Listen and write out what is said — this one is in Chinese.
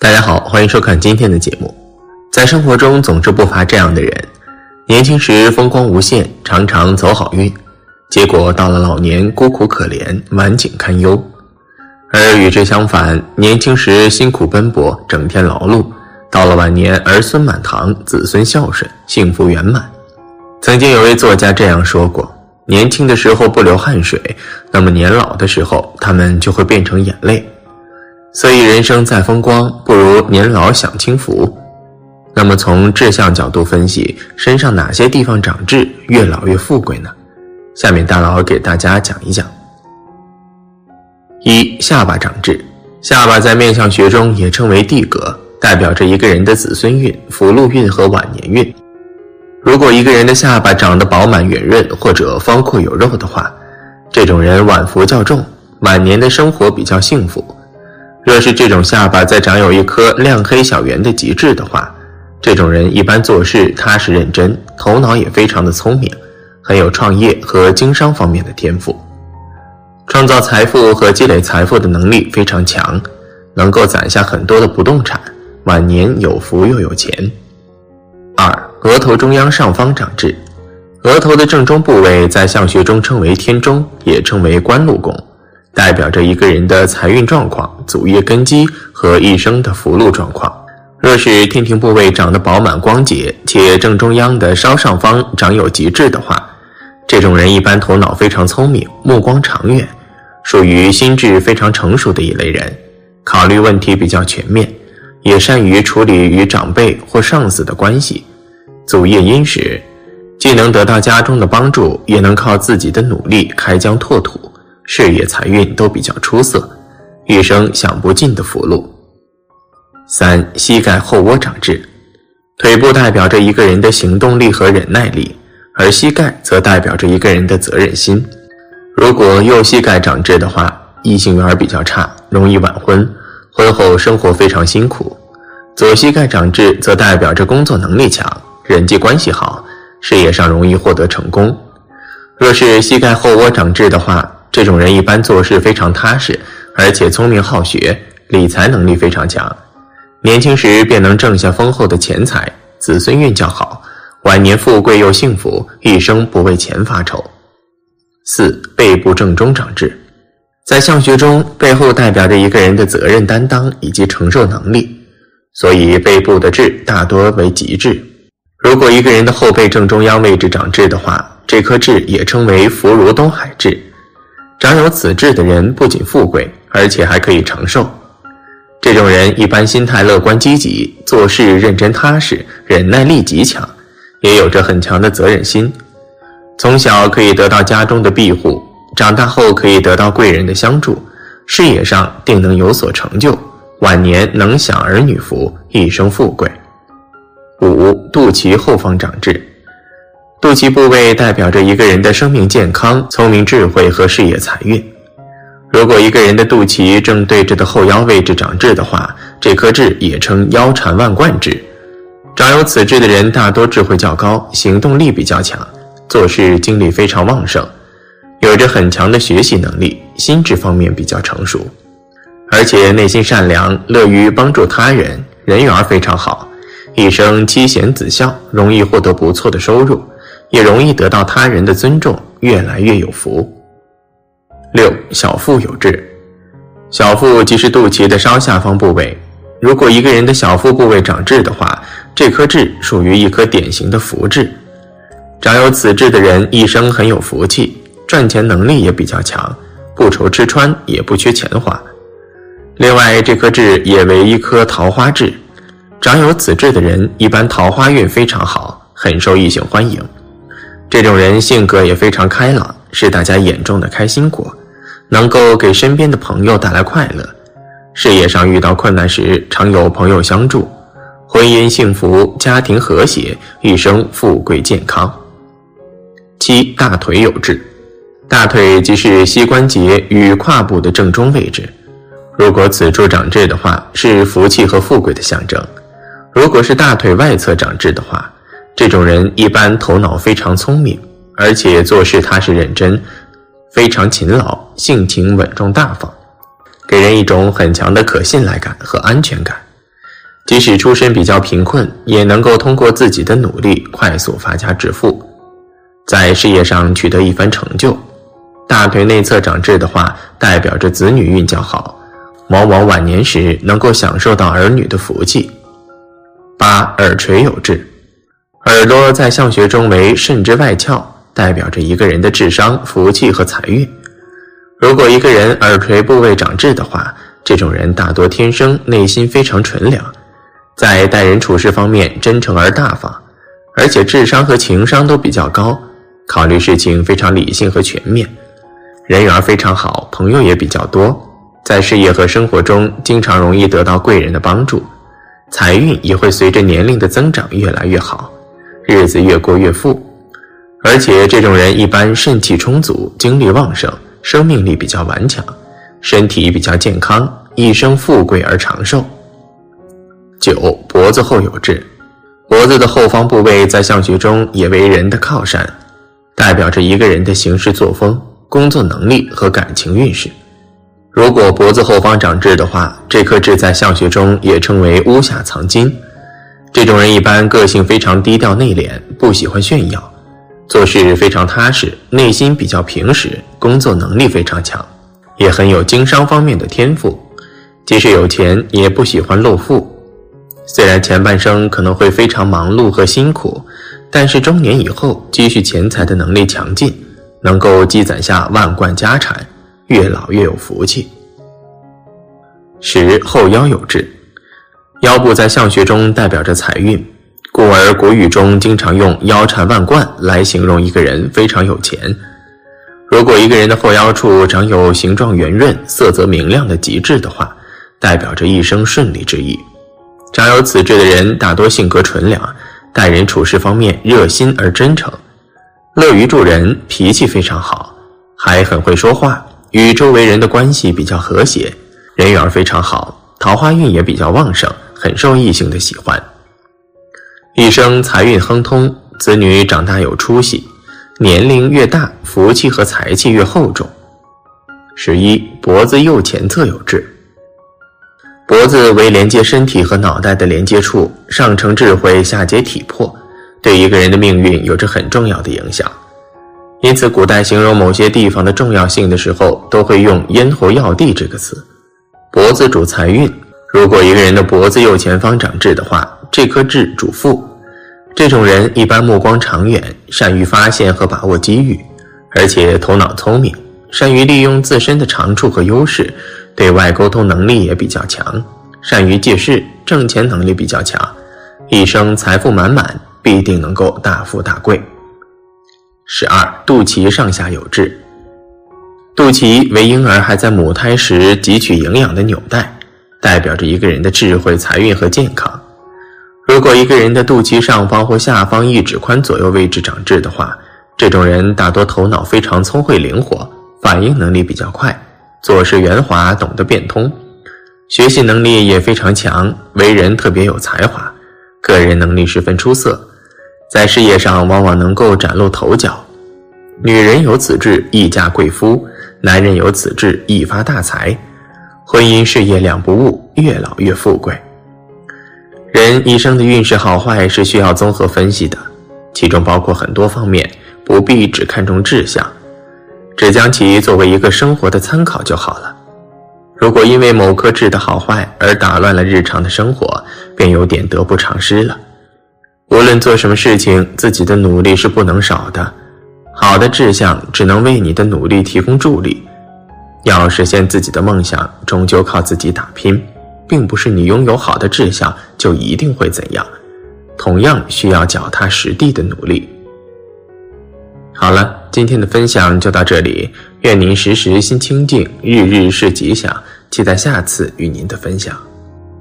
大家好，欢迎收看今天的节目。在生活中，总是不乏这样的人：年轻时风光无限，常常走好运，结果到了老年孤苦可怜，晚景堪忧；而与之相反，年轻时辛苦奔波，整天劳碌，到了晚年儿孙满堂，子孙孝顺，幸福圆满。曾经有位作家这样说过：年轻的时候不流汗水，那么年老的时候，他们就会变成眼泪。所以，人生再风光，不如年老享清福。那么，从志向角度分析，身上哪些地方长痣，越老越富贵呢？下面大佬给大家讲一讲。一下巴长痣，下巴在面相学中也称为地格，代表着一个人的子孙运、福禄运和晚年运。如果一个人的下巴长得饱满圆润或者方阔有肉的话，这种人晚福较重，晚年的生活比较幸福。若是这种下巴再长有一颗亮黑小圆的极致的话，这种人一般做事踏实认真，头脑也非常的聪明，很有创业和经商方面的天赋，创造财富和积累财富的能力非常强，能够攒下很多的不动产，晚年有福又有钱。二，额头中央上方长痣，额头的正中部位在相学中称为天中，也称为官禄宫。代表着一个人的财运状况、祖业根基和一生的福禄状况。若是天庭部位长得饱满光洁，且正中央的稍上方长有极致的话，这种人一般头脑非常聪明，目光长远，属于心智非常成熟的一类人，考虑问题比较全面，也善于处理与长辈或上司的关系。祖业殷实，既能得到家中的帮助，也能靠自己的努力开疆拓土。事业财运都比较出色，一生享不尽的福禄。三、膝盖后窝长痣，腿部代表着一个人的行动力和忍耐力，而膝盖则代表着一个人的责任心。如果右膝盖长痣的话，异性缘比较差，容易晚婚，婚后生活非常辛苦。左膝盖长痣则代表着工作能力强，人际关系好，事业上容易获得成功。若是膝盖后窝长痣的话，这种人一般做事非常踏实，而且聪明好学，理财能力非常强。年轻时便能挣下丰厚的钱财，子孙运较好，晚年富贵又幸福，一生不为钱发愁。四背部正中长痣，在相学中，背后代表着一个人的责任担当以及承受能力，所以背部的痣大多为吉痣。如果一个人的后背正中央位置长痣的话，这颗痣也称为福如东海痣。长有此痣的人不仅富贵，而且还可以长寿。这种人一般心态乐观积极，做事认真踏实，忍耐力极强，也有着很强的责任心。从小可以得到家中的庇护，长大后可以得到贵人的相助，事业上定能有所成就，晚年能享儿女福，一生富贵。五、肚脐后方长痣。肚脐部位代表着一个人的生命健康、聪明智慧和事业财运。如果一个人的肚脐正对着的后腰位置长痣的话，这颗痣也称腰缠万贯痣。长有此痣的人大多智慧较高，行动力比较强，做事精力非常旺盛，有着很强的学习能力，心智方面比较成熟，而且内心善良，乐于帮助他人，人缘非常好，一生妻贤子孝，容易获得不错的收入。也容易得到他人的尊重，越来越有福。六小腹有痣，小腹即是肚脐的稍下方部位。如果一个人的小腹部位长痣的话，这颗痣属于一颗典型的福痣。长有此痣的人一生很有福气，赚钱能力也比较强，不愁吃穿，也不缺钱花。另外，这颗痣也为一颗桃花痣。长有此痣的人一般桃花运非常好，很受异性欢迎。这种人性格也非常开朗，是大家眼中的开心果，能够给身边的朋友带来快乐。事业上遇到困难时，常有朋友相助，婚姻幸福，家庭和谐，一生富贵健康。七大腿有痣，大腿即是膝关节与胯部的正中位置，如果此处长痣的话，是福气和富贵的象征；如果是大腿外侧长痣的话，这种人一般头脑非常聪明，而且做事踏实认真，非常勤劳，性情稳重大方，给人一种很强的可信赖感和安全感，即使出身比较贫困，也能够通过自己的努力快速发家致富，在事业上取得一番成就。大腿内侧长痣的话，代表着子女运较好，往往晚年时能够享受到儿女的福气。八耳垂有痣，耳朵在相学中为肾之外窍，代表着一个人的智商、福气和财运。如果一个人耳垂部位长痣的话，这种人大多天生内心非常纯良，在待人处事方面真诚而大方，而且智商和情商都比较高，考虑事情非常理性和全面。人缘非常好，朋友也比较多，在事业和生活中经常容易得到贵人的帮助，财运也会随着年龄的增长越来越好，日子越过越富。而且这种人一般肾气充足，精力旺盛，生命力比较顽强，身体比较健康，一生富贵而长寿。九脖子后有痣，脖子的后方部位在相学中也为人的靠山，代表着一个人的行事作风。工作能力和感情运势，如果脖子后方长痣的话，这颗痣在相学中也称为屋下藏金。这种人一般个性非常低调内敛，不喜欢炫耀，做事非常踏实，内心比较平实，工作能力非常强，也很有经商方面的天赋。即使有钱，也不喜欢露富。虽然前半生可能会非常忙碌和辛苦，但是中年以后积蓄钱财的能力强劲。能够积攒下万贯家产，越老越有福气。十后腰有痣，腰部在相学中代表着财运，故而古语中经常用腰缠万贯来形容一个人非常有钱。如果一个人的后腰处长有形状圆润、色泽明亮的极痣的话，代表着一生顺利之意。长有此痣的人大多性格纯良，待人处事方面热心而真诚。乐于助人，脾气非常好，还很会说话，与周围人的关系比较和谐，人缘非常好，桃花运也比较旺盛，很受异性的喜欢。一生财运亨通，子女长大有出息，年龄越大，福气和财气越厚重。十一，脖子右前侧有痣，脖子为连接身体和脑袋的连接处，上承智慧，下接体魄。对一个人的命运有着很重要的影响，因此古代形容某些地方的重要性的时候，都会用“咽喉要地”这个词。脖子主财运，如果一个人的脖子右前方长痣的话，这颗痣主富。这种人一般目光长远，善于发现和把握机遇，而且头脑聪明，善于利用自身的长处和优势，对外沟通能力也比较强，善于借势，挣钱能力比较强，一生财富满满。必定能够大富大贵。十二，肚脐上下有痣。肚脐为婴儿还在母胎时汲取营养的纽带，代表着一个人的智慧、财运和健康。如果一个人的肚脐上方或下方一指宽左右位置长痣的话，这种人大多头脑非常聪慧灵活，反应能力比较快，做事圆滑，懂得变通，学习能力也非常强，为人特别有才华，个人能力十分出色。在事业上往往能够崭露头角，女人有此志易嫁贵夫，男人有此志易发大财，婚姻事业两不误，越老越富贵。人一生的运势好坏是需要综合分析的，其中包括很多方面，不必只看重志向，只将其作为一个生活的参考就好了。如果因为某颗痣的好坏而打乱了日常的生活，便有点得不偿失了。无论做什么事情，自己的努力是不能少的。好的志向只能为你的努力提供助力。要实现自己的梦想，终究靠自己打拼，并不是你拥有好的志向就一定会怎样。同样需要脚踏实地的努力。好了，今天的分享就到这里。愿您时时心清静，日日是吉祥。期待下次与您的分享。